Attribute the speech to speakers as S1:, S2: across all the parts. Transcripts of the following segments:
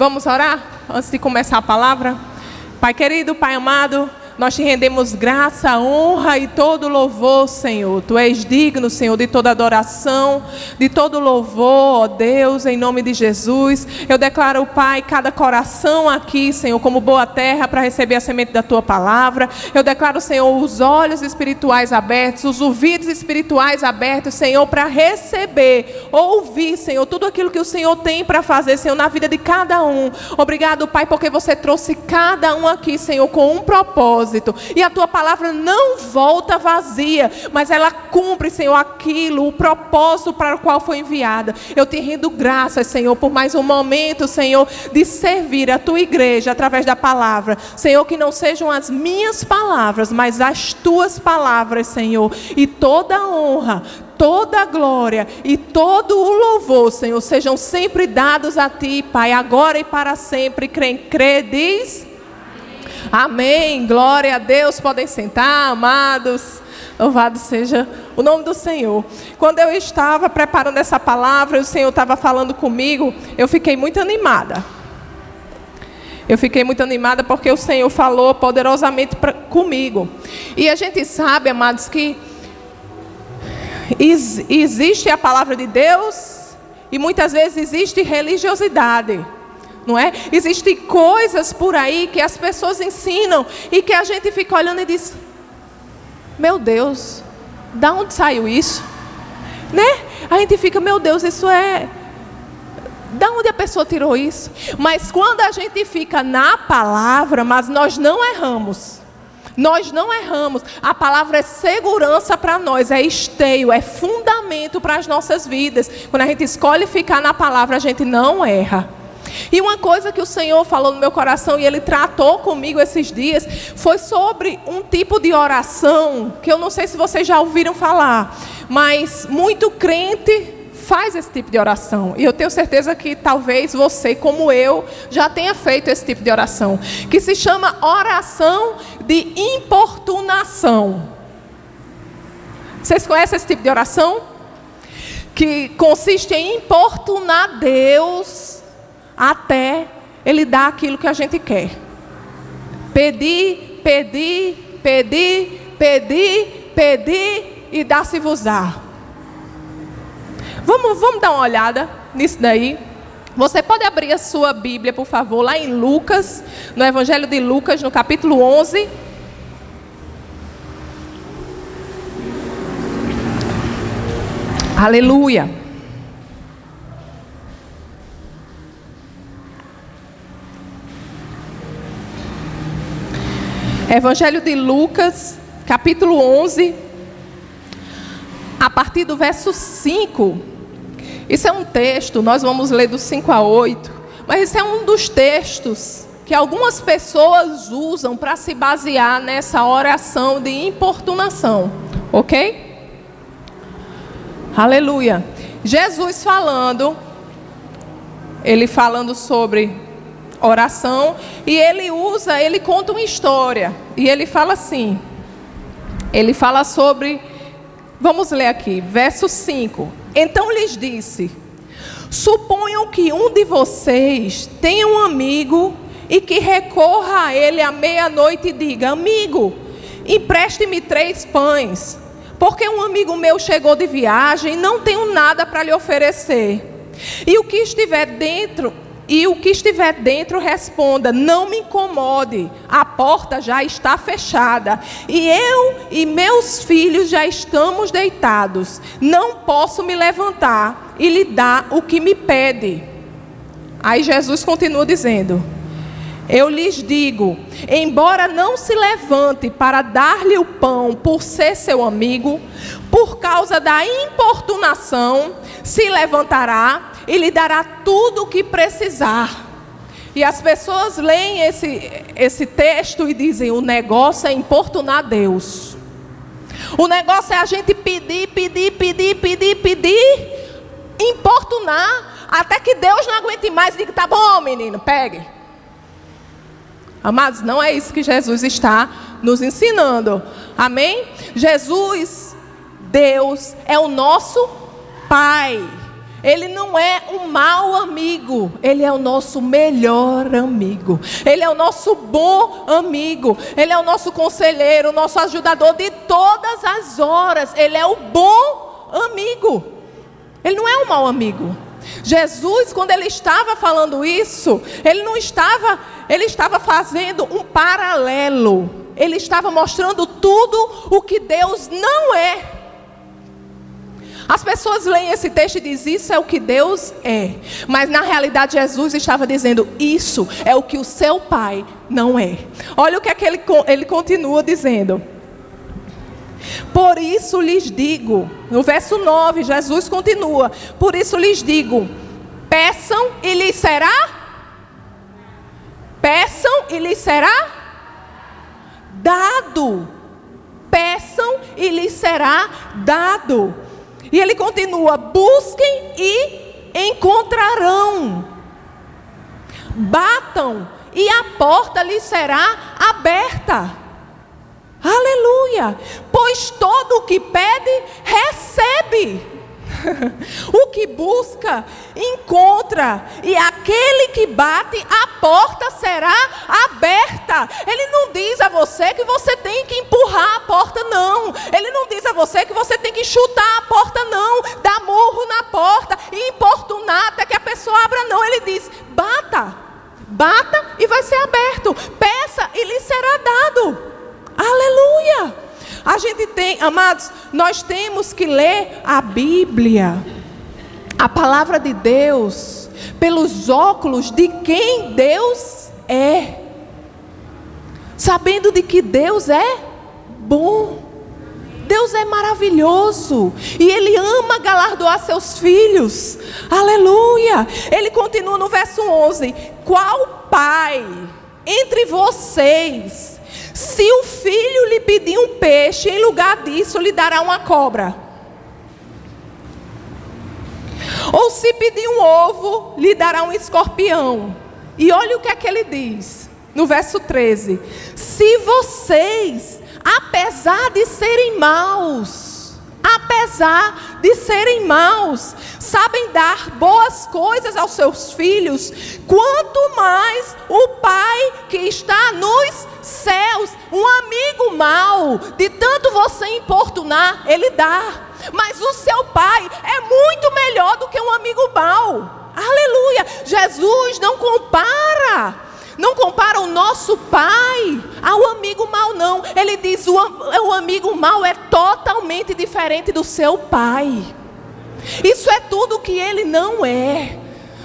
S1: Vamos orar antes de começar a palavra? Pai querido, Pai amado, nós te rendemos graça, honra e todo louvor, Senhor. Tu és digno, Senhor, de toda adoração, de todo louvor, ó Deus, em nome de Jesus. Eu declaro, Pai, cada coração aqui, Senhor, como boa terra para receber a semente da tua palavra. Eu declaro, Senhor, os olhos espirituais abertos, os ouvidos espirituais abertos, Senhor, para receber, ouvir, Senhor, tudo aquilo que o Senhor tem para fazer, Senhor, na vida de cada um. Obrigado, Pai, porque você trouxe cada um aqui, Senhor, com um propósito propósito. E a tua palavra não volta vazia, mas ela cumpre, Senhor, aquilo, o propósito para o qual foi enviada. Eu te rendo graças, Senhor, por mais um momento, Senhor, de servir a tua igreja através da palavra. Senhor, que não sejam as minhas palavras, mas as tuas palavras, Senhor. E toda honra, toda a glória e todo o louvor, Senhor, sejam sempre dados a Ti, Pai, agora e para sempre. Crê, crê diz. Amém. Glória a Deus. Podem sentar, amados. Louvado seja o nome do Senhor. Quando eu estava preparando essa palavra, o Senhor estava falando comigo, eu fiquei muito animada. Eu fiquei muito animada porque o Senhor falou poderosamente pra, comigo. E a gente sabe, amados, que existe a palavra de Deus e muitas vezes existe religiosidade não é? Existem coisas por aí que as pessoas ensinam e que a gente fica olhando e diz: Meu Deus, da onde saiu isso? Né? A gente fica, meu Deus, isso é da onde a pessoa tirou isso? Mas quando a gente fica na palavra, mas nós não erramos. Nós não erramos. A palavra é segurança para nós, é esteio, é fundamento para as nossas vidas. Quando a gente escolhe ficar na palavra, a gente não erra. E uma coisa que o Senhor falou no meu coração e Ele tratou comigo esses dias foi sobre um tipo de oração que eu não sei se vocês já ouviram falar, mas muito crente faz esse tipo de oração. E eu tenho certeza que talvez você, como eu, já tenha feito esse tipo de oração, que se chama oração de importunação. Vocês conhecem esse tipo de oração? Que consiste em importunar Deus até Ele dar aquilo que a gente quer. Pedir, pedir, pedir, pedir, pedir e dá-se-vos-á. Vamos, vamos dar uma olhada nisso daí. Você pode abrir a sua Bíblia, por favor, lá em Lucas, no Evangelho de Lucas, no capítulo 11. Aleluia. Evangelho de Lucas, capítulo 11, a partir do verso 5. Isso é um texto, nós vamos ler do 5 a 8, mas esse é um dos textos que algumas pessoas usam para se basear nessa oração de importunação, ok? Aleluia. Jesus falando, ele falando sobre oração, e ele usa, ele conta uma história, e ele fala assim: ele fala sobre, vamos ler aqui, verso 5. Então lhes disse: Suponham que um de vocês tenha um amigo e que recorra a ele à meia-noite e diga: Amigo, empreste-me três pães, porque um amigo meu chegou de viagem e não tenho nada para lhe oferecer. E o que estiver dentro e o que estiver dentro responda: Não me incomode, a porta já está fechada. E eu e meus filhos já estamos deitados. Não posso me levantar e lhe dar o que me pede. Aí Jesus continua dizendo: Eu lhes digo: embora não se levante para dar-lhe o pão por ser seu amigo, por causa da importunação, se levantará e lhe dará tudo o que precisar. E as pessoas leem esse, esse texto e dizem: o negócio é importunar Deus. O negócio é a gente pedir, pedir, pedir, pedir, pedir, importunar, até que Deus não aguente mais e diga: tá bom, menino, pegue. Amados, não é isso que Jesus está nos ensinando. Amém? Jesus, Deus, é o nosso Pai. Ele não é um mau amigo, ele é o nosso melhor amigo. Ele é o nosso bom amigo. Ele é o nosso conselheiro, o nosso ajudador de todas as horas. Ele é o bom amigo. Ele não é um mau amigo. Jesus, quando ele estava falando isso, ele não estava, ele estava fazendo um paralelo. Ele estava mostrando tudo o que Deus não é. As pessoas leem esse texto e dizem isso é o que Deus é. Mas na realidade Jesus estava dizendo isso é o que o seu pai não é. Olha o que é que ele, ele continua dizendo. Por isso lhes digo, no verso 9, Jesus continua: Por isso lhes digo, peçam e lhes será Peçam e lhes será dado. Peçam e lhes será dado. E ele continua: busquem e encontrarão. Batam e a porta lhes será aberta. Aleluia! Pois todo o que pede, recebe. o que busca, encontra, e aquele que bate, a porta será aberta. Ele não diz a você que você tem que empurrar a porta, não. Ele não diz a você que você tem que chutar a porta, não. Dar murro na porta e importunar até que a pessoa abra, não. Ele diz: bata, bata e vai ser aberto. Peça e lhe será dado. Aleluia! A gente tem, amados, nós temos que ler a Bíblia, a palavra de Deus, pelos óculos de quem Deus é, sabendo de que Deus é bom. Deus é maravilhoso e Ele ama galardoar seus filhos. Aleluia. Ele continua no verso 11: Qual pai entre vocês se o filho lhe pedir um peixe, em lugar disso lhe dará uma cobra. Ou se pedir um ovo, lhe dará um escorpião. E olha o que é que ele diz, no verso 13: Se vocês, apesar de serem maus, apesar de serem maus, sabem dar boas coisas aos seus filhos, quanto mais o Pai que está nos céus, um amigo mau, de tanto você importunar, ele dá. Mas o seu pai é muito melhor do que um amigo mau. Aleluia! Jesus não compara não compara o nosso pai ao amigo mau, não. Ele diz: o, o amigo mau é totalmente diferente do seu pai. Isso é tudo que ele não é.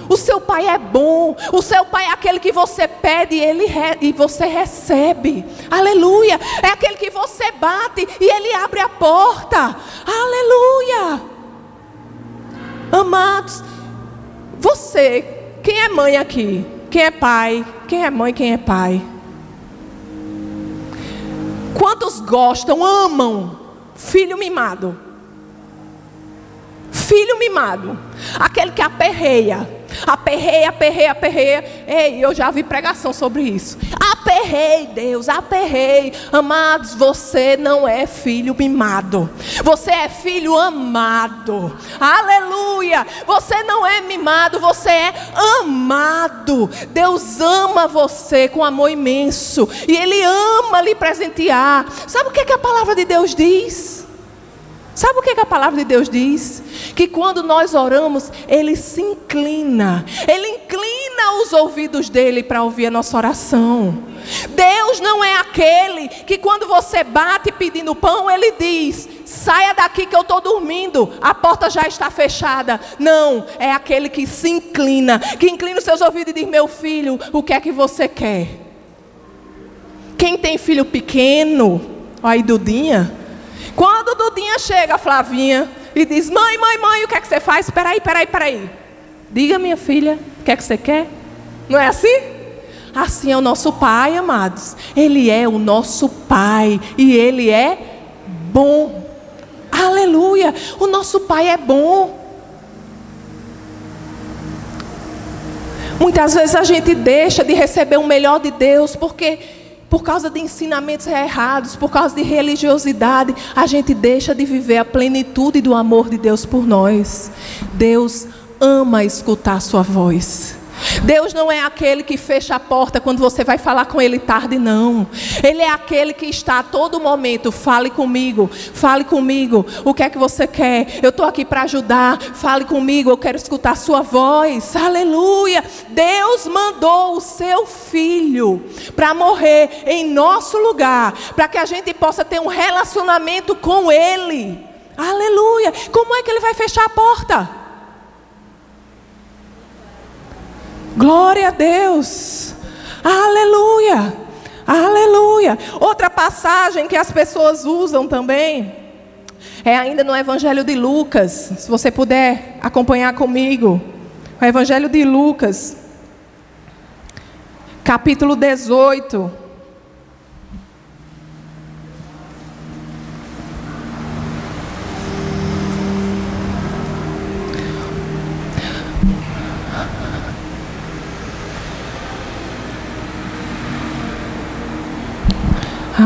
S1: O seu pai é bom. O seu pai é aquele que você pede ele e você recebe. Aleluia. É aquele que você bate e ele abre a porta. Aleluia. Amados, você, quem é mãe aqui? Quem é pai? Quem é mãe? Quem é pai? Quantos gostam, amam filho mimado? Filho mimado, aquele que aperreia, Aperrei, aperrei, aperrei. Ei, eu já vi pregação sobre isso. Aperrei, Deus, aperrei. Amados, você não é filho mimado. Você é filho amado. Aleluia. Você não é mimado, você é amado. Deus ama você com amor imenso. E Ele ama lhe presentear. Sabe o que, é que a palavra de Deus diz? Sabe o que, é que, a palavra de Deus diz? Que quando nós oramos, Ele se inclina, Ele inclina os ouvidos dele para ouvir a nossa oração. Deus não é aquele que quando você bate pedindo pão, Ele diz: saia daqui que eu estou dormindo, a porta já está fechada. Não, é aquele que se inclina, que inclina os seus ouvidos e diz: meu filho, o que é que você quer? Quem tem filho pequeno, aí Dudinha quando Dudinha chega, Flavinha, e diz: Mãe, mãe, mãe, o que é que você faz? Peraí, peraí, peraí. Diga, minha filha, o que é que você quer? Não é assim? Assim é o nosso Pai, amados. Ele é o nosso Pai e Ele é bom. Aleluia! O nosso Pai é bom. Muitas vezes a gente deixa de receber o melhor de Deus porque por causa de ensinamentos errados, por causa de religiosidade, a gente deixa de viver a plenitude do amor de Deus por nós. Deus ama escutar a sua voz. Deus não é aquele que fecha a porta quando você vai falar com Ele tarde, não. Ele é aquele que está a todo momento. Fale comigo, fale comigo. O que é que você quer? Eu estou aqui para ajudar. Fale comigo, eu quero escutar a sua voz. Aleluia. Deus mandou o seu filho para morrer em nosso lugar, para que a gente possa ter um relacionamento com Ele. Aleluia. Como é que Ele vai fechar a porta? Glória a Deus. Aleluia. Aleluia. Outra passagem que as pessoas usam também é ainda no Evangelho de Lucas. Se você puder acompanhar comigo. O Evangelho de Lucas, capítulo 18.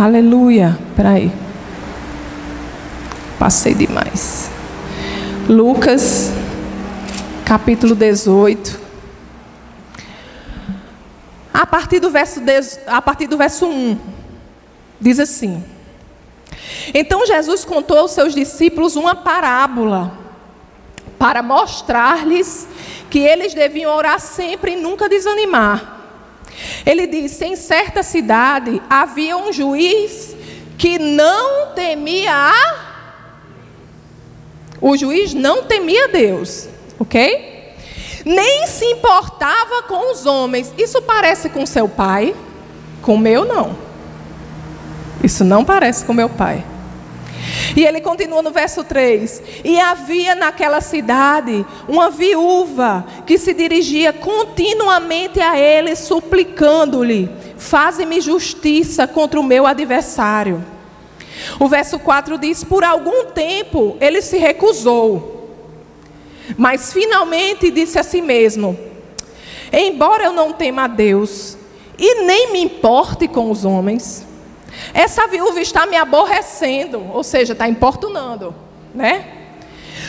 S1: Aleluia. Peraí. Passei demais. Lucas, capítulo 18. A partir do verso, a partir do verso 1, diz assim: Então Jesus contou aos seus discípulos uma parábola, para mostrar-lhes que eles deviam orar sempre e nunca desanimar. Ele disse: em certa cidade havia um juiz que não temia a. O juiz não temia Deus, ok? Nem se importava com os homens. Isso parece com seu pai? Com meu, não. Isso não parece com meu pai. E ele continua no verso 3: E havia naquela cidade uma viúva que se dirigia continuamente a ele, suplicando-lhe: Faze-me justiça contra o meu adversário. O verso 4 diz: Por algum tempo ele se recusou, mas finalmente disse a si mesmo: Embora eu não tema a Deus e nem me importe com os homens, essa viúva está me aborrecendo, ou seja, está importunando, né?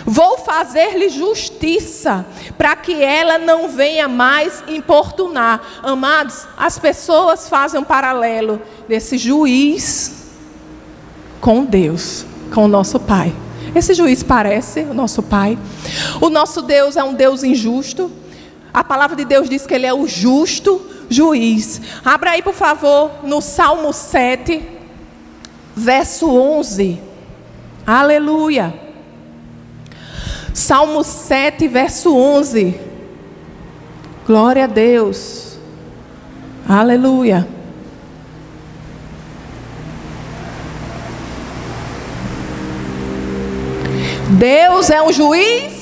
S1: Vou fazer-lhe justiça, para que ela não venha mais importunar. Amados, as pessoas fazem um paralelo desse juiz com Deus, com o nosso Pai. Esse juiz parece o nosso Pai. O nosso Deus é um Deus injusto. A palavra de Deus diz que Ele é o justo juiz. Abra aí, por favor, no Salmo 7, verso 11. Aleluia. Salmo 7, verso 11. Glória a Deus. Aleluia. Deus é um juiz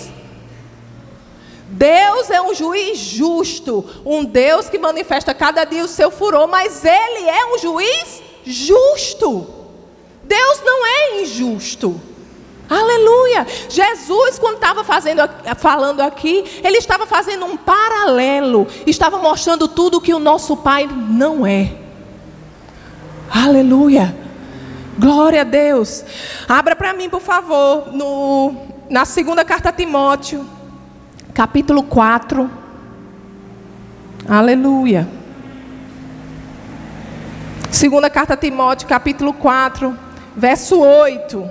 S1: Deus é um juiz justo, um Deus que manifesta cada dia o seu furor, mas Ele é um juiz justo. Deus não é injusto. Aleluia! Jesus, quando estava fazendo, falando aqui, ele estava fazendo um paralelo, estava mostrando tudo que o nosso Pai não é. Aleluia! Glória a Deus. Abra para mim, por favor, no, na segunda carta a Timóteo capítulo 4. Aleluia. Segunda carta a Timóteo, capítulo 4, verso 8.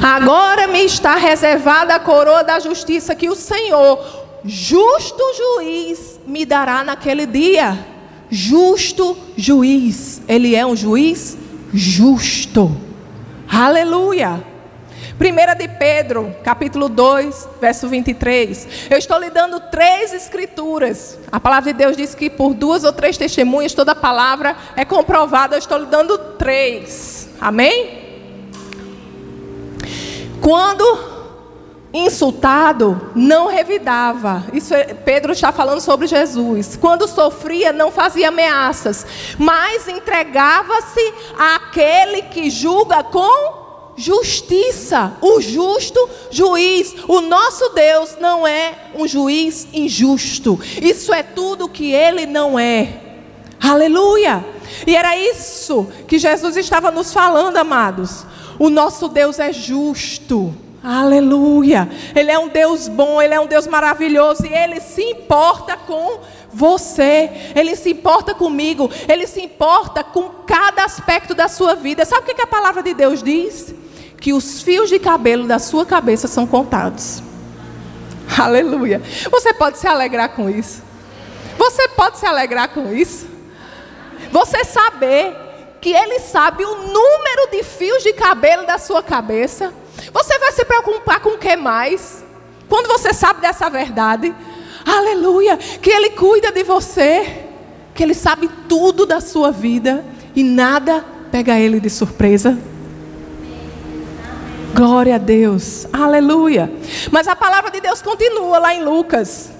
S1: Agora me está reservada a coroa da justiça que o Senhor, justo juiz, me dará naquele dia. Justo juiz. Ele é um juiz justo. Aleluia. Primeira de Pedro, capítulo 2, verso 23. Eu estou lhe dando três escrituras. A palavra de Deus diz que por duas ou três testemunhas toda palavra é comprovada. Eu estou lhe dando três. Amém? Quando insultado, não revidava. Isso é, Pedro está falando sobre Jesus. Quando sofria, não fazia ameaças, mas entregava-se àquele que julga com justiça. O justo juiz. O nosso Deus não é um juiz injusto. Isso é tudo que ele não é. Aleluia. E era isso que Jesus estava nos falando, amados. O nosso Deus é justo. Aleluia. Ele é um Deus bom, ele é um Deus maravilhoso e ele se importa com você. Ele se importa comigo, ele se importa com cada aspecto da sua vida. Sabe o que, a palavra de Deus diz? Que os fios de cabelo da sua cabeça são contados. Aleluia. Você pode se alegrar com isso. Você pode se alegrar com isso. Você saber que Ele sabe o número de fios de cabelo da sua cabeça. Você vai se preocupar com o que mais? Quando você sabe dessa verdade, aleluia, que Ele cuida de você, que Ele sabe tudo da sua vida e nada pega Ele de surpresa. Glória a Deus, aleluia. Mas a palavra de Deus continua lá em Lucas.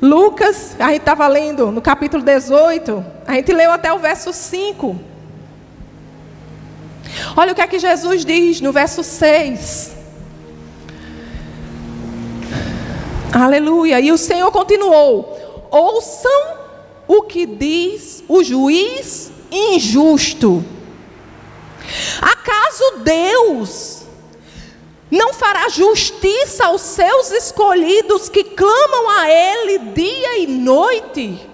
S1: Lucas, a gente estava lendo no capítulo 18, a gente leu até o verso 5. Olha o que é que Jesus diz no verso 6. Aleluia. E o Senhor continuou: Ouçam o que diz o juiz injusto. Acaso Deus não fará justiça aos seus escolhidos que clamam a Ele dia e noite?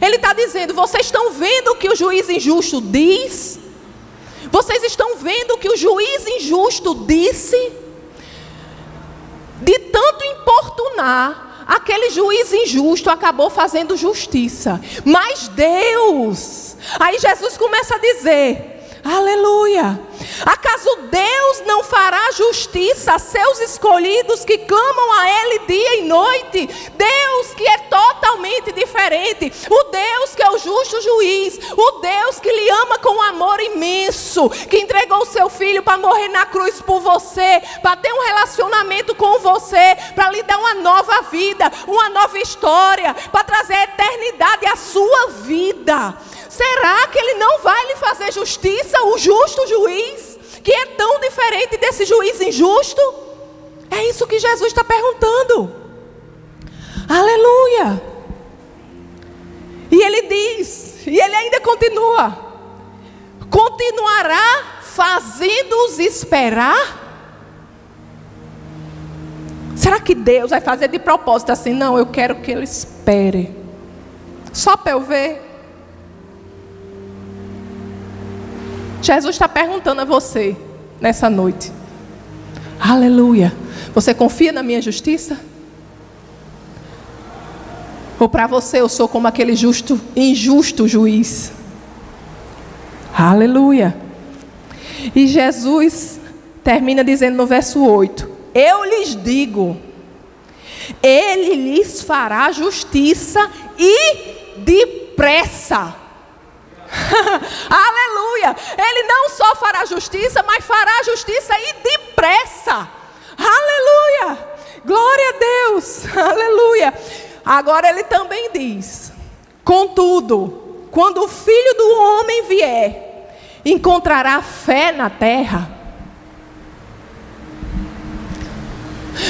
S1: Ele está dizendo: vocês estão vendo o que o juiz injusto diz? Vocês estão vendo que o juiz injusto disse? De tanto importunar, aquele juiz injusto acabou fazendo justiça. Mas Deus, aí Jesus começa a dizer: Aleluia. Acaso Deus não fará justiça a seus escolhidos que clamam a Ele dia e noite? Deus que é totalmente diferente, o Deus que é o justo juiz, o Deus que lhe ama com um amor imenso, que entregou o seu filho para morrer na cruz por você, para ter um relacionamento com você, para lhe dar uma nova vida, uma nova história, para trazer a eternidade à sua vida. Será que ele não vai lhe fazer justiça, o justo juiz, que é tão diferente desse juiz injusto? É isso que Jesus está perguntando. Aleluia. E ele diz, e ele ainda continua: continuará fazendo-os esperar? Será que Deus vai fazer de propósito assim? Não, eu quero que ele espere. Só para eu ver. Jesus está perguntando a você nessa noite. Aleluia. Você confia na minha justiça? Ou para você eu sou como aquele justo, injusto juiz? Aleluia. E Jesus termina dizendo no verso 8: Eu lhes digo, Ele lhes fará justiça e depressa. Aleluia! Ele não só fará justiça, mas fará justiça e depressa. Aleluia! Glória a Deus! Aleluia! Agora ele também diz: Contudo, quando o filho do homem vier, encontrará fé na terra.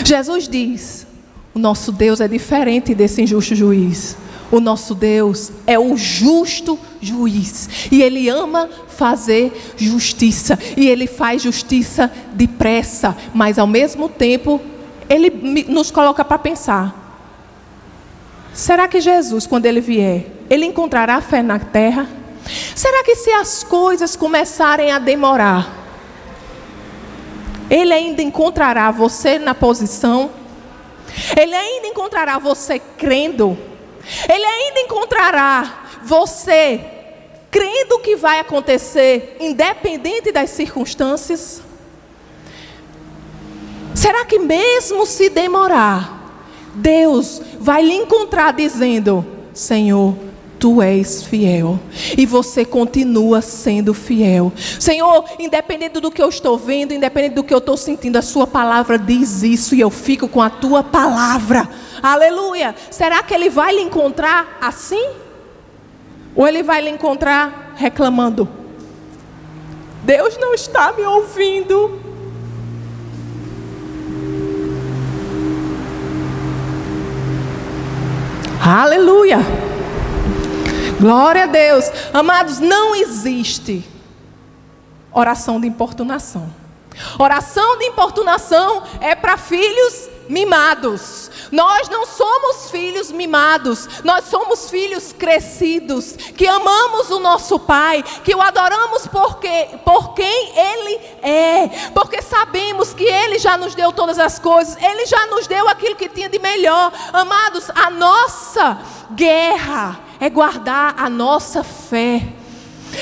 S1: Jesus diz: O nosso Deus é diferente desse injusto juiz. O nosso Deus é o justo juiz. E Ele ama fazer justiça. E Ele faz justiça depressa. Mas ao mesmo tempo, Ele nos coloca para pensar. Será que Jesus, quando Ele vier, Ele encontrará fé na terra? Será que se as coisas começarem a demorar, Ele ainda encontrará você na posição? Ele ainda encontrará você crendo? Ele ainda encontrará você crendo que vai acontecer, independente das circunstâncias? Será que mesmo se demorar, Deus vai lhe encontrar dizendo: Senhor, tu és fiel. E você continua sendo fiel. Senhor, independente do que eu estou vendo, independente do que eu estou sentindo, a Sua palavra diz isso e eu fico com a Tua palavra. Aleluia. Será que Ele vai lhe encontrar assim? Ou Ele vai lhe encontrar reclamando? Deus não está me ouvindo. Aleluia. Glória a Deus. Amados, não existe oração de importunação. Oração de importunação é para filhos mimados. Nós não somos filhos mimados, nós somos filhos crescidos, que amamos o nosso Pai, que o adoramos porque, por quem Ele é, porque sabemos que Ele já nos deu todas as coisas, Ele já nos deu aquilo que tinha de melhor. Amados, a nossa guerra é guardar a nossa fé,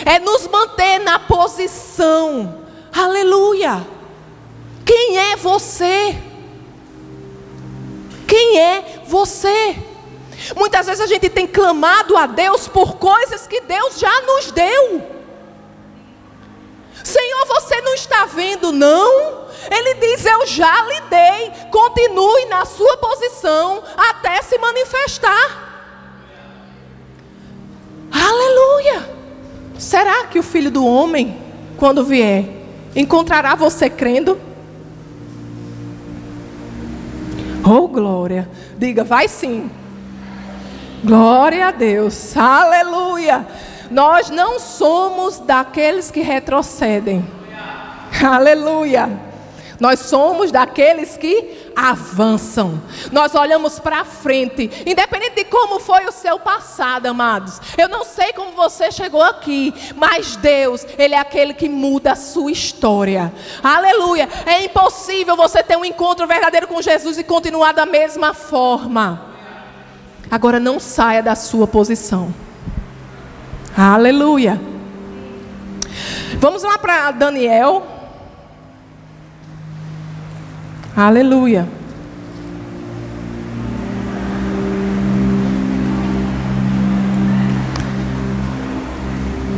S1: é nos manter na posição. Aleluia! Quem é você? Quem é você? Muitas vezes a gente tem clamado a Deus por coisas que Deus já nos deu. Senhor, você não está vendo, não? Ele diz: Eu já lhe dei. Continue na sua posição até se manifestar. Aleluia! Será que o filho do homem, quando vier, encontrará você crendo? Oh, glória. Diga, vai sim. Glória a Deus. Aleluia. Nós não somos daqueles que retrocedem. Aleluia. Nós somos daqueles que avançam. Nós olhamos para frente, independente de como foi o seu passado, amados. Eu não sei como você chegou aqui, mas Deus, ele é aquele que muda a sua história. Aleluia. É impossível você ter um encontro verdadeiro com Jesus e continuar da mesma forma. Agora não saia da sua posição. Aleluia. Vamos lá para Daniel Aleluia.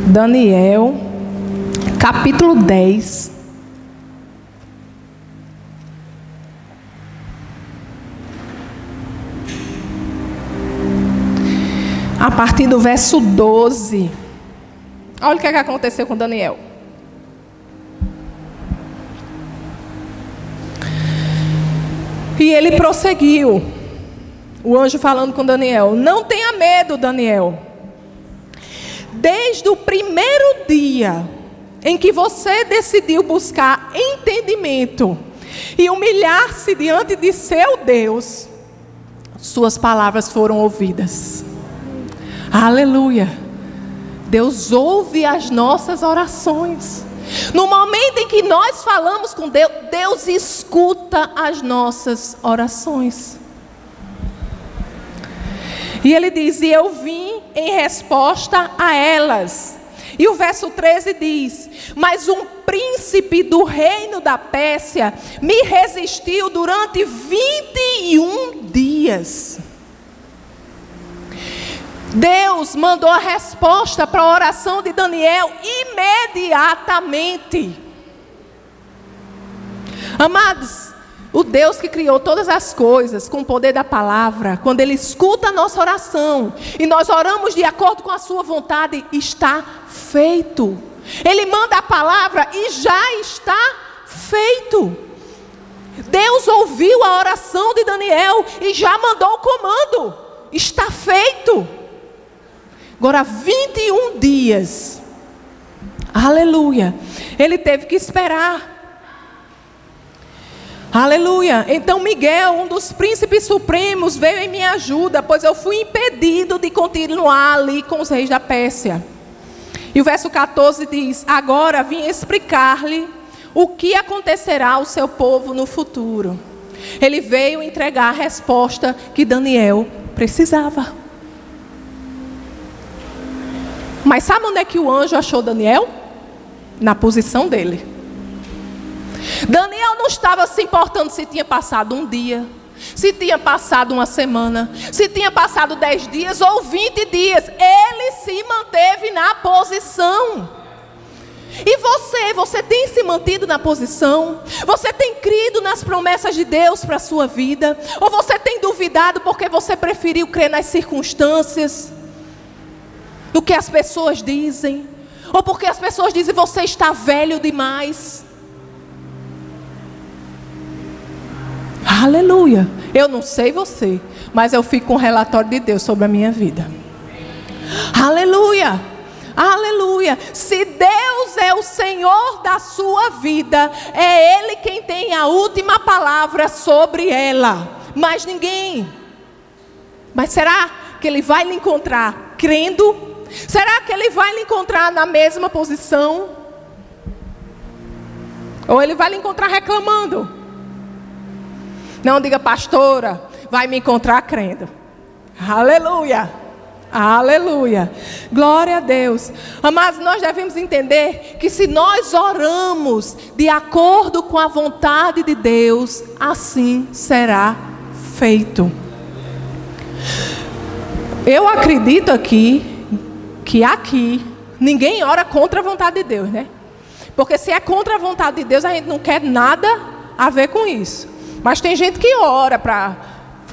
S1: Daniel, capítulo 10. A partir do verso 12. Olha o que, é que aconteceu com Daniel. E ele prosseguiu. O anjo falando com Daniel: Não tenha medo, Daniel. Desde o primeiro dia em que você decidiu buscar entendimento e humilhar-se diante de seu Deus, suas palavras foram ouvidas. Aleluia. Deus ouve as nossas orações. No momento em que nós falamos com Deus, Deus escuta as nossas orações. E ele diz: E eu vim em resposta a elas. E o verso 13 diz: Mas um príncipe do reino da Pérsia me resistiu durante 21 dias. Deus mandou a resposta para a oração de Daniel imediatamente. Amados, o Deus que criou todas as coisas com o poder da palavra, quando Ele escuta a nossa oração e nós oramos de acordo com a Sua vontade, está feito. Ele manda a palavra e já está feito. Deus ouviu a oração de Daniel e já mandou o comando. Está feito. Agora, 21 dias. Aleluia. Ele teve que esperar. Aleluia. Então Miguel, um dos príncipes supremos, veio em minha ajuda, pois eu fui impedido de continuar ali com os reis da Pérsia. E o verso 14 diz: Agora vim explicar-lhe o que acontecerá ao seu povo no futuro. Ele veio entregar a resposta que Daniel precisava. Mas sabe onde é que o anjo achou Daniel? Na posição dele. Daniel não estava se importando se tinha passado um dia, se tinha passado uma semana, se tinha passado dez dias ou vinte dias. Ele se manteve na posição. E você, você tem se mantido na posição? Você tem crido nas promessas de Deus para a sua vida? Ou você tem duvidado porque você preferiu crer nas circunstâncias? Do que as pessoas dizem, ou porque as pessoas dizem você está velho demais. Aleluia. Eu não sei você, mas eu fico com um relatório de Deus sobre a minha vida. Aleluia. Aleluia. Se Deus é o Senhor da sua vida, é Ele quem tem a última palavra sobre ela. Mais ninguém. Mas será que Ele vai lhe encontrar crendo? Será que Ele vai lhe encontrar na mesma posição? Ou Ele vai lhe encontrar reclamando? Não diga, pastora, vai me encontrar crendo. Aleluia. Aleluia. Glória a Deus. Mas nós devemos entender que se nós oramos de acordo com a vontade de Deus, assim será feito. Eu acredito aqui que aqui ninguém ora contra a vontade de Deus, né? Porque se é contra a vontade de Deus, a gente não quer nada a ver com isso. Mas tem gente que ora para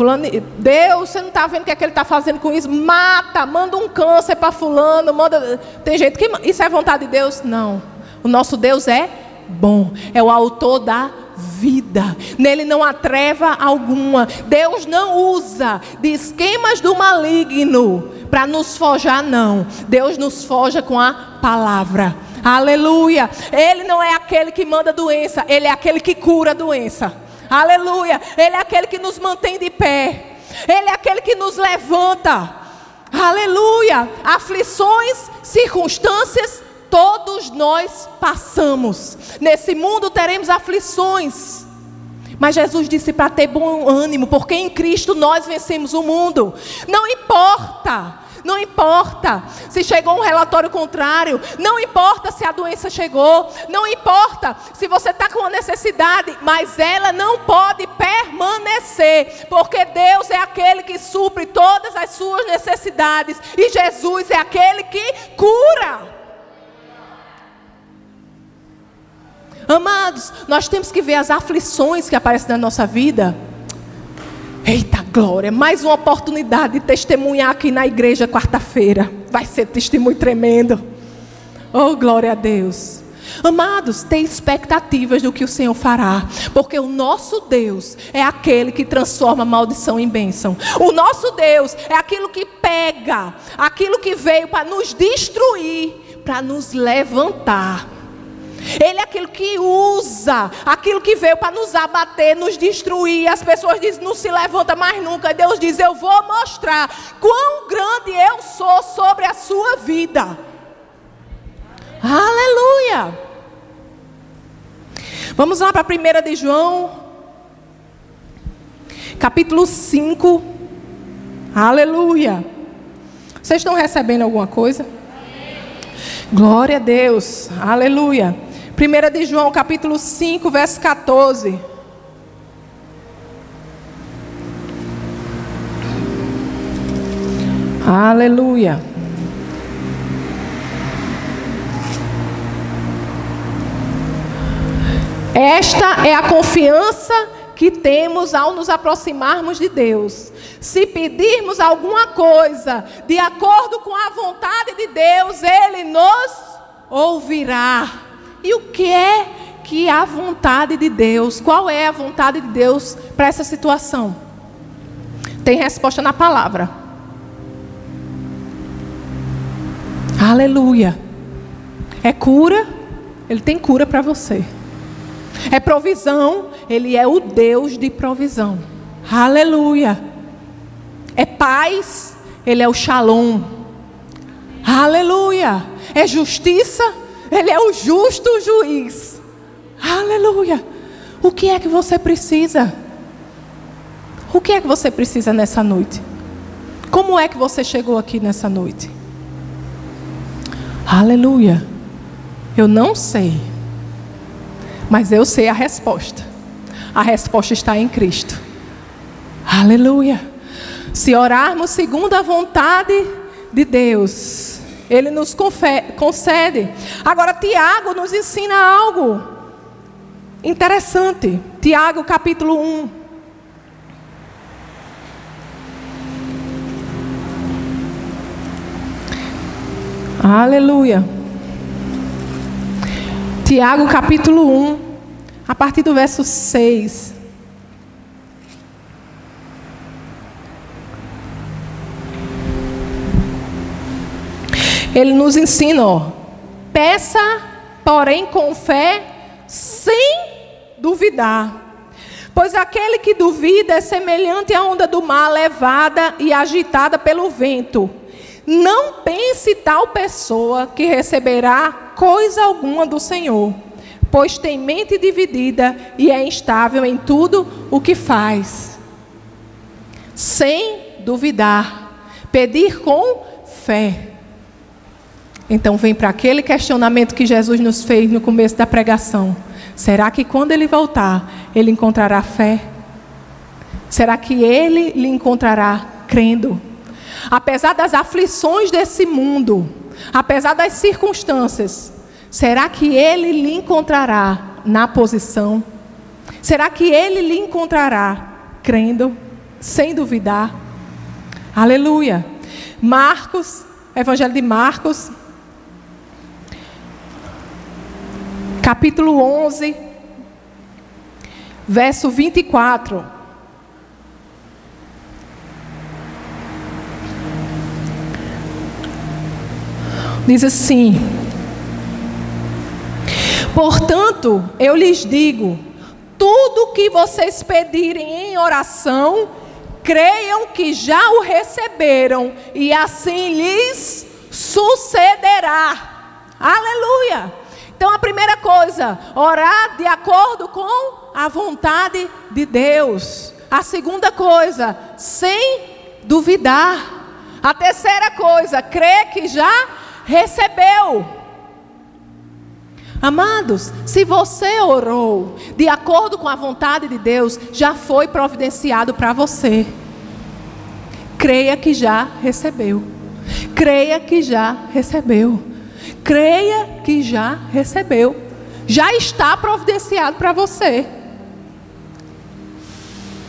S1: Fulano, Deus, você não está vendo o que, é que ele está fazendo com isso? Mata, manda um câncer para fulano, manda. Tem gente que. Isso é vontade de Deus? Não. O nosso Deus é bom, é o autor da vida. Nele não há treva alguma. Deus não usa de esquemas do maligno para nos forjar, não. Deus nos forja com a palavra. Aleluia. Ele não é aquele que manda doença, ele é aquele que cura a doença. Aleluia. Ele é aquele que nos mantém de pé. Ele é aquele que nos levanta. Aleluia. Aflições, circunstâncias, todos nós passamos. Nesse mundo teremos aflições. Mas Jesus disse para ter bom ânimo, porque em Cristo nós vencemos o mundo. Não importa não importa se chegou um relatório contrário, não importa se a doença chegou, não importa se você está com uma necessidade, mas ela não pode permanecer, porque Deus é aquele que supre todas as suas necessidades e Jesus é aquele que cura. Amados, nós temos que ver as aflições que aparecem na nossa vida Eita glória, mais uma oportunidade de testemunhar aqui na igreja quarta-feira. Vai ser testemunho tremendo. Oh, glória a Deus. Amados, tem expectativas do que o Senhor fará, porque o nosso Deus é aquele que transforma maldição em bênção. O nosso Deus é aquilo que pega, aquilo que veio para nos destruir, para nos levantar. Ele é aquilo que usa, aquilo que veio para nos abater, nos destruir. As pessoas dizem, não se levanta mais nunca. Deus diz, eu vou mostrar quão grande eu sou sobre a sua vida. Aleluia. Vamos lá para a 1 de João, capítulo 5. Aleluia. Vocês estão recebendo alguma coisa? Glória a Deus. Aleluia. 1 de João, capítulo 5, verso 14. Aleluia. Esta é a confiança que temos ao nos aproximarmos de Deus. Se pedirmos alguma coisa de acordo com a vontade de Deus, Ele nos ouvirá. E o que é que a vontade de Deus? Qual é a vontade de Deus para essa situação? Tem resposta na palavra. Aleluia. É cura, ele tem cura para você. É provisão, ele é o Deus de provisão. Aleluia. É paz, ele é o Shalom. Aleluia. É justiça, ele é o justo juiz. Aleluia. O que é que você precisa? O que é que você precisa nessa noite? Como é que você chegou aqui nessa noite? Aleluia. Eu não sei. Mas eu sei a resposta. A resposta está em Cristo. Aleluia. Se orarmos segundo a vontade de Deus, ele nos concede. Agora, Tiago nos ensina algo interessante. Tiago, capítulo 1. Aleluia. Tiago, capítulo 1, a partir do verso 6. Ele nos ensina, ó, peça, porém com fé, sem duvidar. Pois aquele que duvida é semelhante à onda do mar levada e agitada pelo vento. Não pense tal pessoa que receberá coisa alguma do Senhor, pois tem mente dividida e é instável em tudo o que faz. Sem duvidar, pedir com fé. Então vem para aquele questionamento que Jesus nos fez no começo da pregação. Será que quando ele voltar, ele encontrará fé? Será que ele lhe encontrará crendo? Apesar das aflições desse mundo, apesar das circunstâncias, será que ele lhe encontrará na posição? Será que ele lhe encontrará crendo, sem duvidar? Aleluia. Marcos, Evangelho de Marcos, capítulo 11, verso 24. Diz assim: Portanto, eu lhes digo: tudo que vocês pedirem em oração, creiam que já o receberam, e assim lhes sucederá. Aleluia! Então a primeira coisa, orar de acordo com a vontade de Deus. A segunda coisa, sem duvidar. A terceira coisa, crer que já recebeu. Amados, se você orou de acordo com a vontade de Deus, já foi providenciado para você. Creia que já recebeu. Creia que já recebeu. Creia que já recebeu. Já está providenciado para você.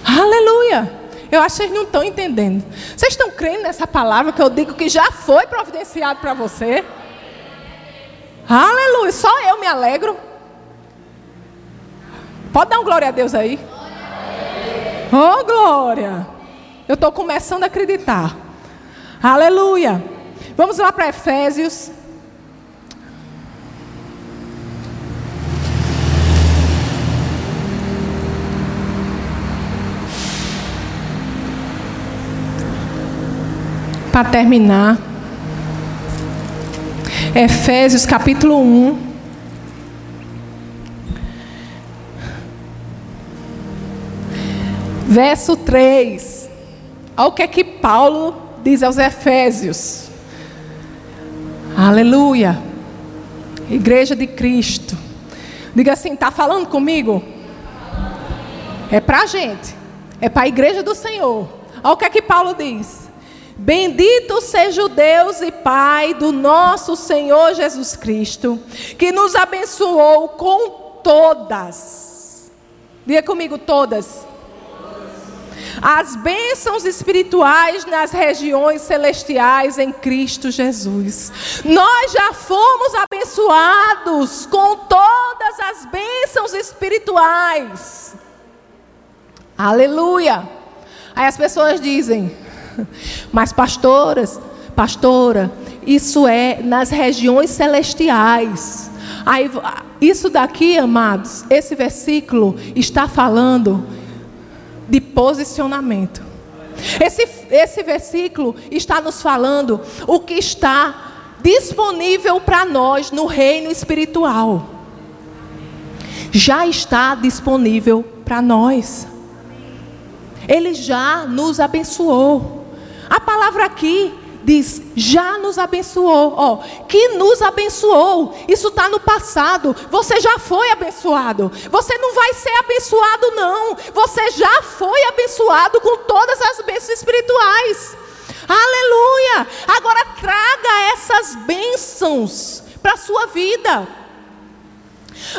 S1: Aleluia. Eu acho que vocês não estão entendendo. Vocês estão crendo nessa palavra que eu digo que já foi providenciado para você? Aleluia. Só eu me alegro. Pode dar um glória a Deus aí? Oh, glória. Eu estou começando a acreditar. Aleluia. Vamos lá para Efésios para terminar. Efésios capítulo 1. Verso 3. Olha o que é que Paulo diz aos Efésios. Aleluia. Igreja de Cristo. Diga assim: está falando comigo? É para a gente. É para a igreja do Senhor. Olha o que é que Paulo diz. Bendito seja o Deus e Pai do nosso Senhor Jesus Cristo, que nos abençoou com todas. Diga comigo, todas. As bênçãos espirituais nas regiões celestiais em Cristo Jesus. Nós já fomos abençoados com todas as bênçãos espirituais. Aleluia. Aí as pessoas dizem: mas pastoras, pastora, isso é nas regiões celestiais. Aí, isso daqui, amados, esse versículo está falando de posicionamento. Esse, esse versículo está nos falando o que está disponível para nós no reino espiritual. Já está disponível para nós. Ele já nos abençoou. A palavra aqui diz: já nos abençoou, ó, que nos abençoou. Isso está no passado. Você já foi abençoado. Você não vai ser abençoado, não. Você já foi abençoado com todas as bênçãos espirituais. Aleluia! Agora traga essas bênçãos para a sua vida.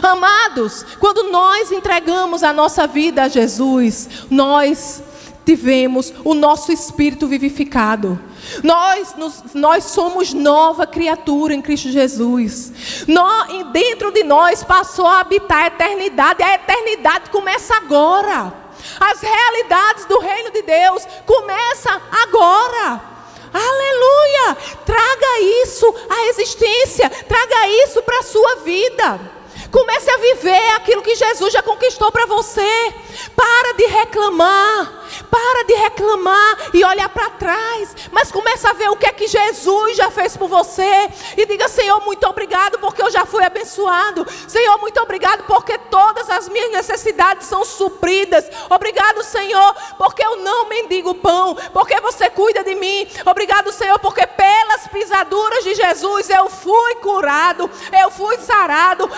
S1: Amados, quando nós entregamos a nossa vida a Jesus, nós tivemos o nosso espírito vivificado. Nós, nos, nós somos nova criatura em Cristo Jesus. Nós, dentro de nós passou a habitar a eternidade. A eternidade começa agora. As realidades do reino de Deus começam agora. Aleluia! Traga isso à existência, traga isso para a sua vida. Comece a viver aquilo que Jesus já conquistou para você. Para de reclamar. Para de reclamar e olhar para trás, mas começa a ver o que é que Jesus já fez por você e diga: Senhor, muito obrigado porque eu já fui abençoado. Senhor, muito obrigado porque todas as minhas necessidades são supridas. Obrigado, Senhor, porque eu não mendigo pão, porque você cuida de mim. Obrigado, Senhor, porque pelas pisaduras de Jesus eu fui curado, eu fui sarado.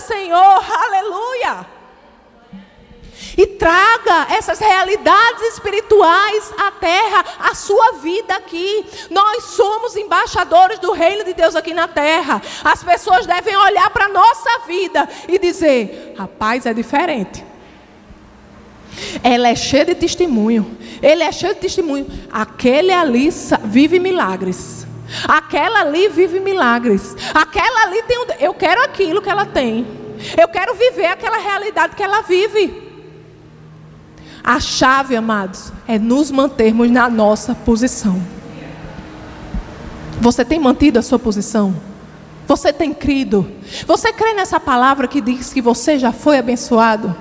S1: Senhor. Aleluia e traga essas realidades espirituais à terra, à sua vida aqui. Nós somos embaixadores do reino de Deus aqui na terra. As pessoas devem olhar para a nossa vida e dizer: rapaz, é diferente. Ela é cheia de testemunho. Ele é cheio de testemunho. Aquele ali vive milagres. Aquela ali vive milagres. Aquela ali tem. Um... Eu quero aquilo que ela tem. Eu quero viver aquela realidade que ela vive. A chave, amados, é nos mantermos na nossa posição. Você tem mantido a sua posição? Você tem crido? Você crê nessa palavra que diz que você já foi abençoado?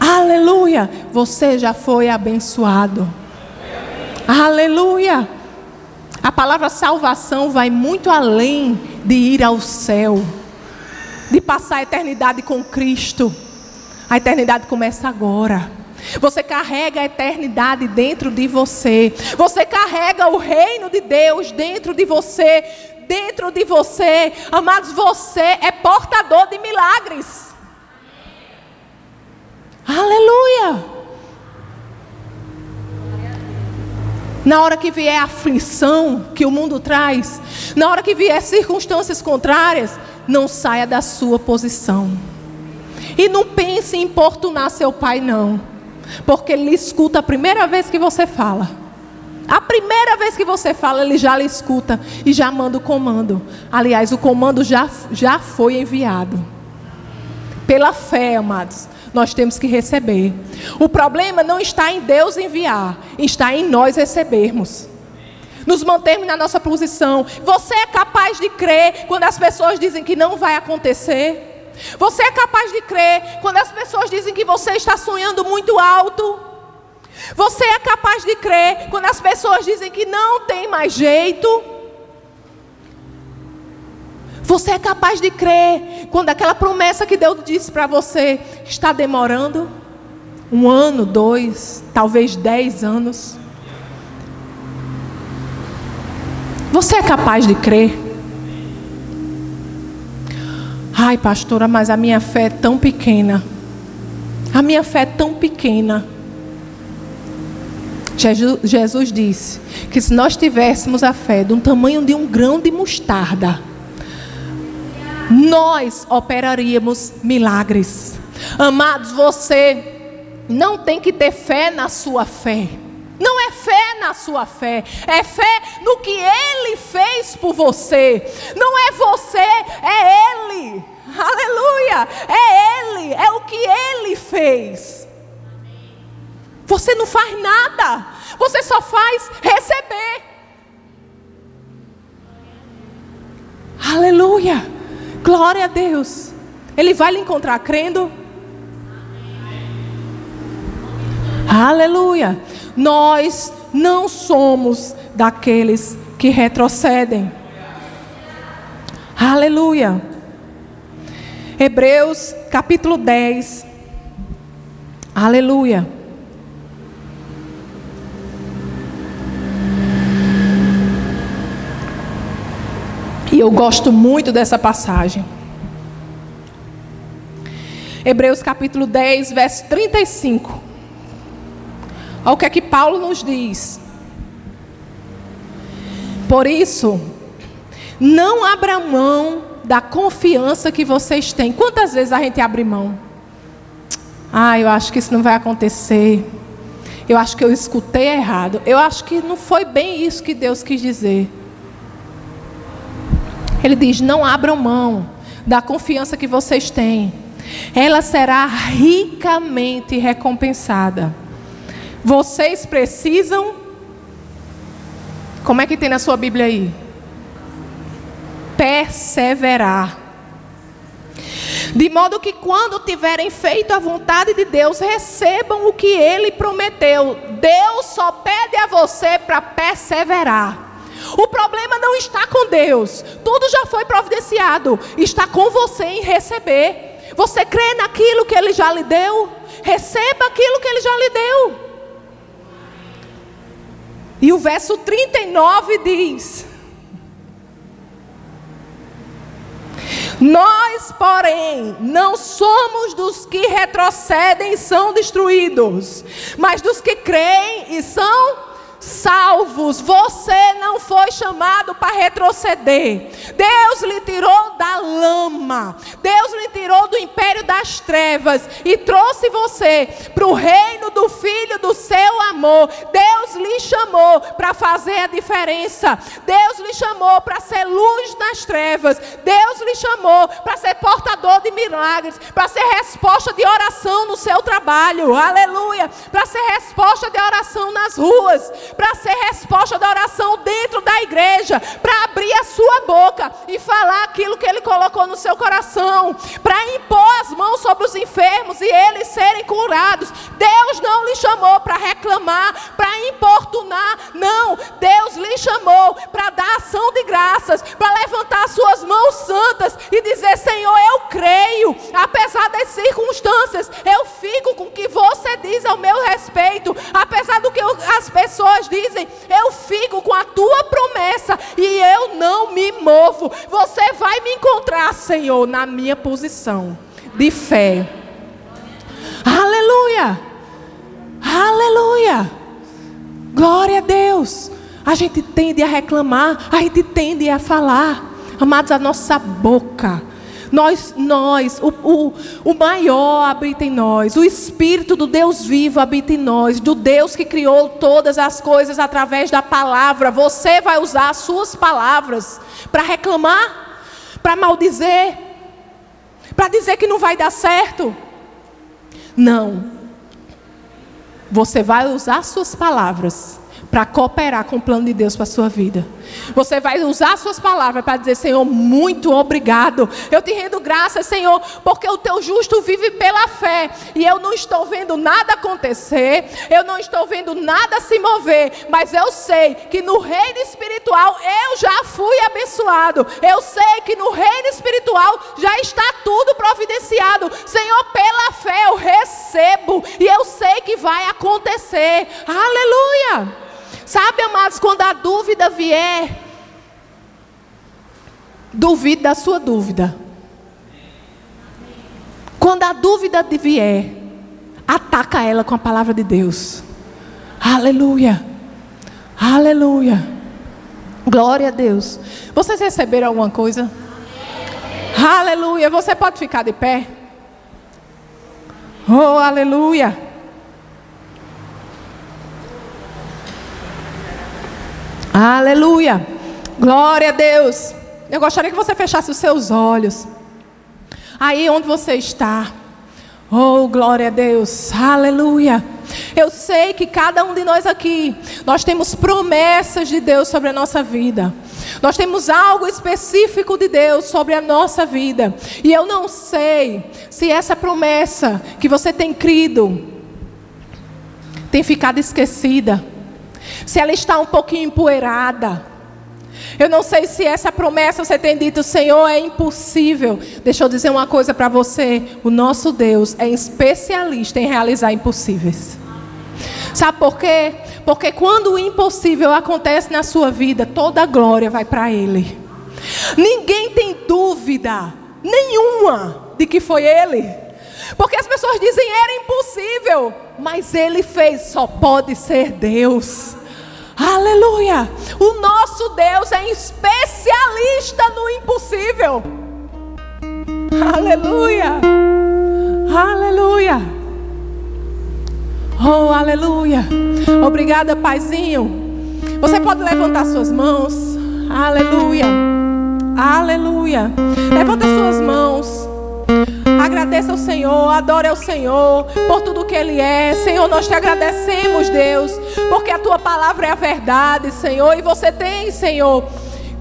S1: Aleluia! Você já foi abençoado. Aleluia! A palavra salvação vai muito além de ir ao céu, de passar a eternidade com Cristo. A eternidade começa agora. Você carrega a eternidade dentro de você. Você carrega o reino de Deus dentro de você. Dentro de você, amados, você é portador de milagres. Aleluia. Na hora que vier a aflição que o mundo traz, na hora que vier circunstâncias contrárias, não saia da sua posição. E não pense em importunar seu pai, não. Porque ele escuta a primeira vez que você fala. A primeira vez que você fala, ele já lhe escuta e já manda o comando. Aliás, o comando já, já foi enviado. Pela fé, amados, nós temos que receber. O problema não está em Deus enviar, está em nós recebermos. Nos mantermos na nossa posição. Você é capaz de crer quando as pessoas dizem que não vai acontecer? Você é capaz de crer quando as pessoas dizem que você está sonhando muito alto? Você é capaz de crer quando as pessoas dizem que não tem mais jeito? Você é capaz de crer quando aquela promessa que Deus disse para você está demorando? Um ano, dois, talvez dez anos. Você é capaz de crer? Ai, pastora, mas a minha fé é tão pequena. A minha fé é tão pequena. Jesus disse que se nós tivéssemos a fé um tamanho de um grão de mostarda, nós operaríamos milagres. Amados, você não tem que ter fé na sua fé. Não é fé na sua fé, é fé no que Ele fez por você. Não é você, é Ele. Aleluia! É Ele, é o que Ele fez. Você não faz nada, você só faz receber. Aleluia! Glória a Deus. Ele vai lhe encontrar crendo. Aleluia. Nós não somos daqueles que retrocedem. Aleluia. Hebreus capítulo 10. Aleluia. Eu gosto muito dessa passagem. Hebreus capítulo 10, verso 35. Olha o que é que Paulo nos diz. Por isso, não abra mão da confiança que vocês têm. Quantas vezes a gente abre mão? Ah, eu acho que isso não vai acontecer. Eu acho que eu escutei errado. Eu acho que não foi bem isso que Deus quis dizer. Ele diz: não abram mão da confiança que vocês têm. Ela será ricamente recompensada. Vocês precisam Como é que tem na sua Bíblia aí? Perseverar. De modo que quando tiverem feito a vontade de Deus, recebam o que ele prometeu. Deus só pede a você para perseverar. O problema não está com Deus, tudo já foi providenciado, está com você em receber. Você crê naquilo que ele já lhe deu? Receba aquilo que ele já lhe deu. E o verso 39 diz: Nós, porém, não somos dos que retrocedem e são destruídos, mas dos que creem e são salvos. Você não foi chamado para retroceder. Deus lhe tirou da lama. Deus lhe tirou do império das trevas e trouxe você para o reino do filho do seu amor. Deus lhe chamou para fazer a diferença. Deus lhe chamou para ser luz nas trevas. Deus lhe chamou para ser portador de milagres, para ser resposta de oração no seu trabalho. Aleluia! Para ser resposta de oração nas ruas para ser resposta da oração dentro da igreja, para abrir a sua boca e falar aquilo que Ele colocou no seu coração, para impor as mãos sobre os enfermos e eles serem curados. Deus não lhe chamou para reclamar, para importunar, não. Deus lhe chamou para dar ação de graças, para levantar suas mãos santas e dizer: Senhor, eu creio, apesar das circunstâncias, eu fico com o que você diz ao meu respeito, apesar do que as pessoas dizem: Eu fico com a tua promessa e eu não me movo. Você vai me encontrar, Senhor, na minha posição de fé. Aleluia! Aleluia! Glória a Deus! A gente tende a reclamar, a gente tende a falar. Amados, a nossa boca nós, nós, o, o, o maior habita em nós, o Espírito do Deus vivo habita em nós, do Deus que criou todas as coisas através da palavra. Você vai usar as suas palavras para reclamar, para maldizer, para dizer que não vai dar certo. Não. Você vai usar suas palavras para cooperar com o plano de Deus para a sua vida. Você vai usar suas palavras para dizer, Senhor, muito obrigado. Eu te rendo graças, Senhor, porque o teu justo vive pela fé. E eu não estou vendo nada acontecer, eu não estou vendo nada se mover, mas eu sei que no reino espiritual eu já fui abençoado. Eu sei que no reino espiritual já está tudo providenciado. Senhor, pela fé eu recebo e eu sei que vai acontecer. Aleluia! Sabe, amados, quando a dúvida vier, duvide da sua dúvida. Quando a dúvida vier, ataca ela com a palavra de Deus. Aleluia. Aleluia. Glória a Deus. Vocês receberam alguma coisa? Aleluia. Você pode ficar de pé? Oh, aleluia. Aleluia. Glória a Deus. Eu gostaria que você fechasse os seus olhos. Aí onde você está. Oh, glória a Deus. Aleluia. Eu sei que cada um de nós aqui, nós temos promessas de Deus sobre a nossa vida. Nós temos algo específico de Deus sobre a nossa vida. E eu não sei se essa promessa que você tem crido tem ficado esquecida se ela está um pouquinho empoeirada. Eu não sei se essa promessa você tem dito, Senhor, é impossível. Deixa eu dizer uma coisa para você: o nosso Deus é especialista em realizar impossíveis. Sabe por quê? Porque quando o impossível acontece na sua vida, toda a glória vai para Ele. Ninguém tem dúvida nenhuma de que foi Ele. Porque as pessoas dizem era impossível, mas Ele fez, só pode ser Deus. Aleluia! O nosso Deus é especialista no impossível. Aleluia! Aleluia! Oh, aleluia! Obrigada, Paizinho. Você pode levantar suas mãos. Aleluia! Aleluia! Levanta suas mãos. Agradeça ao Senhor, adore ao Senhor por tudo que Ele é. Senhor, nós te agradecemos, Deus, porque a tua palavra é a verdade, Senhor. E você tem, Senhor,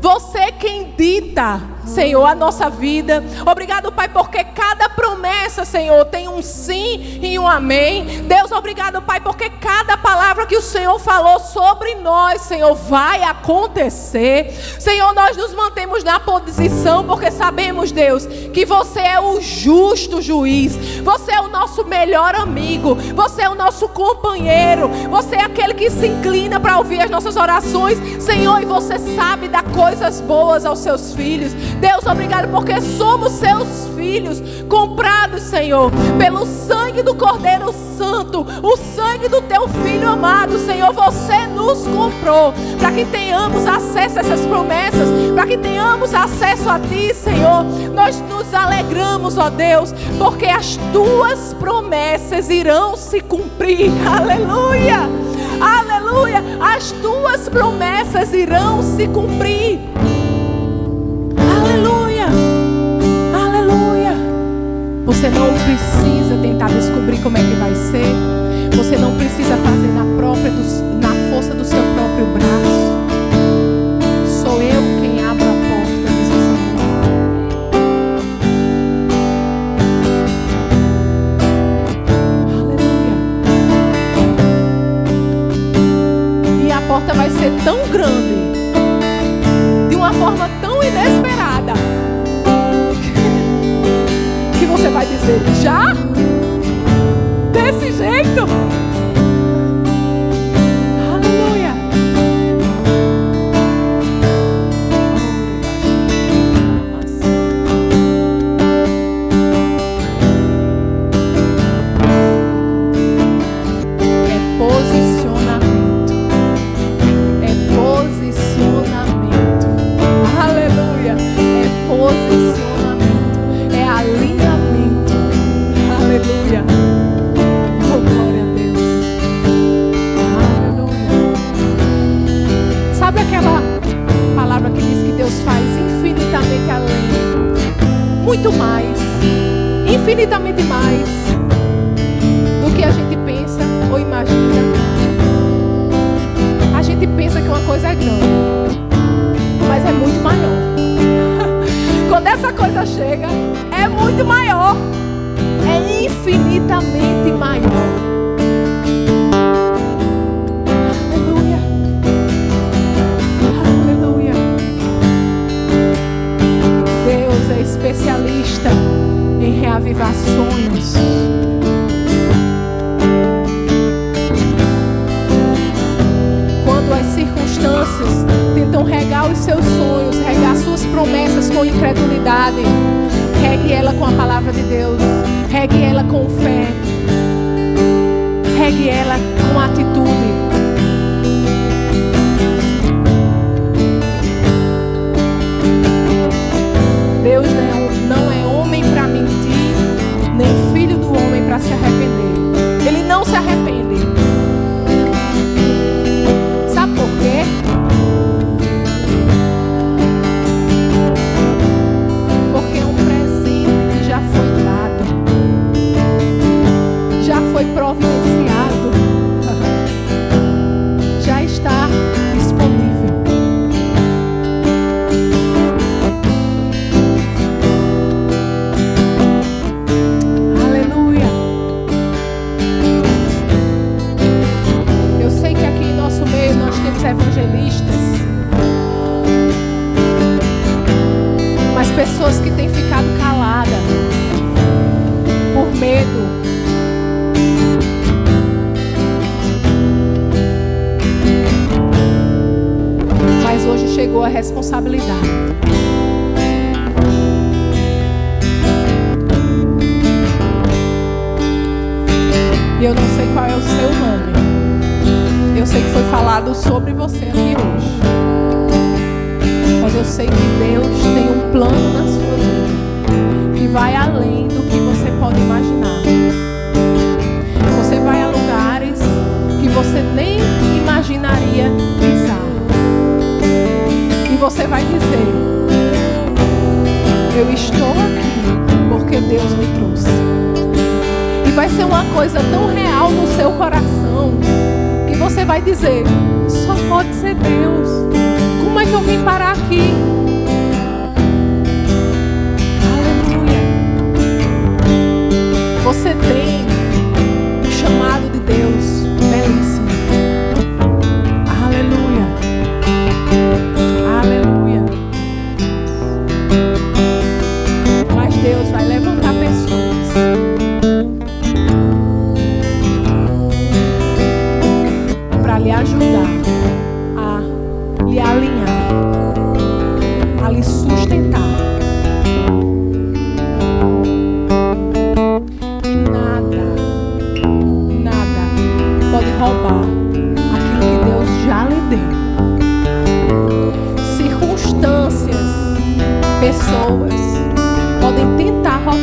S1: você quem dita Senhor, a nossa vida. Obrigado, Pai, porque cada promessa, Senhor, tem um sim e um amém. Deus, obrigado, Pai, porque cada palavra que o Senhor falou sobre nós, Senhor, vai acontecer. Senhor, nós nos mantemos na posição porque sabemos, Deus, que você é o justo juiz. Você é o nosso melhor amigo. Você é o nosso companheiro. Você é aquele que se inclina para ouvir as nossas orações, Senhor, e você sabe dar coisas boas aos seus filhos. Deus, obrigado porque somos seus filhos, comprados, Senhor, pelo sangue do Cordeiro Santo, o sangue do teu filho amado, Senhor. Você nos comprou para que tenhamos acesso a essas promessas, para que tenhamos acesso a Ti, Senhor. Nós nos alegramos, ó Deus, porque as tuas promessas irão se cumprir. Aleluia! Aleluia! As tuas promessas irão se cumprir. Você não precisa tentar descobrir como é que vai ser. Você não precisa fazer na própria na força do seu próprio braço. Sou eu quem abro a porta. Aleluia. E a porta vai ser tão grande, dizer: Já? Desse jeito? A responsabilidade. E eu não sei qual é o seu nome. Eu sei que foi falado sobre você aqui hoje. Mas eu sei que Deus tem um plano na sua vida que vai além do que você pode imaginar. Você vai a lugares que você nem imaginaria você vai dizer: Eu estou aqui porque Deus me trouxe. E vai ser uma coisa tão real no seu coração que você vai dizer: Só pode ser Deus. Como é que eu vim parar aqui? Aleluia. Você tem o chamado de Deus. pessoas podem tentar roubar